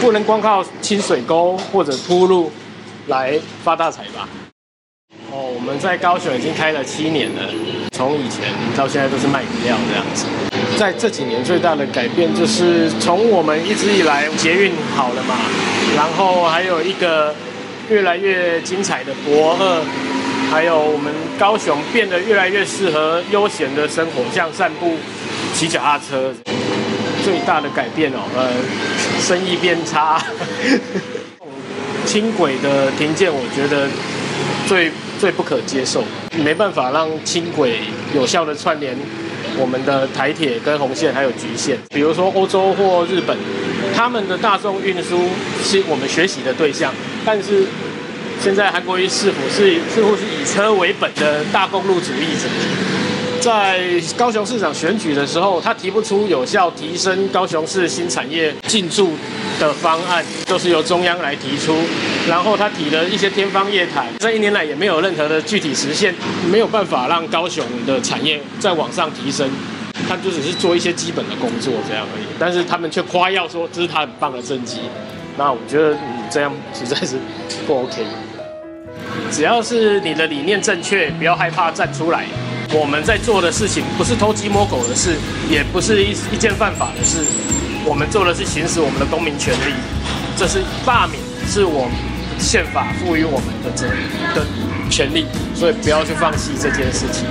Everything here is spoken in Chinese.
不能光靠清水沟或者铺路来发大财吧？哦，我们在高雄已经开了七年了，从以前到现在都是卖饮料这样子。在这几年最大的改变就是从我们一直以来捷运好了嘛，然后还有一个越来越精彩的驳二，还有我们高雄变得越来越适合悠闲的生活，像散步、骑脚踏车。最大的改变哦，呃，生意变差。轻轨的停建，我觉得最最不可接受，没办法让轻轨有效的串联我们的台铁跟红线，还有橘线。比如说欧洲或日本，他们的大众运输是我们学习的对象，但是现在韩国瑜市府是似乎是以车为本的大公路主义者。在高雄市长选举的时候，他提不出有效提升高雄市新产业进驻的方案，都是由中央来提出。然后他提了一些天方夜谭，这一年来也没有任何的具体实现，没有办法让高雄的产业再往上提升。他就只是做一些基本的工作这样而已。但是他们却夸耀说这是他很棒的政绩。那我觉得你，这样实在是不 OK。只要是你的理念正确，不要害怕站出来。我们在做的事情不是偷鸡摸狗的事，也不是一一件犯法的事。我们做的是行使我们的公民权利，这是罢免，是我宪法赋予我们的责的权利，所以不要去放弃这件事情。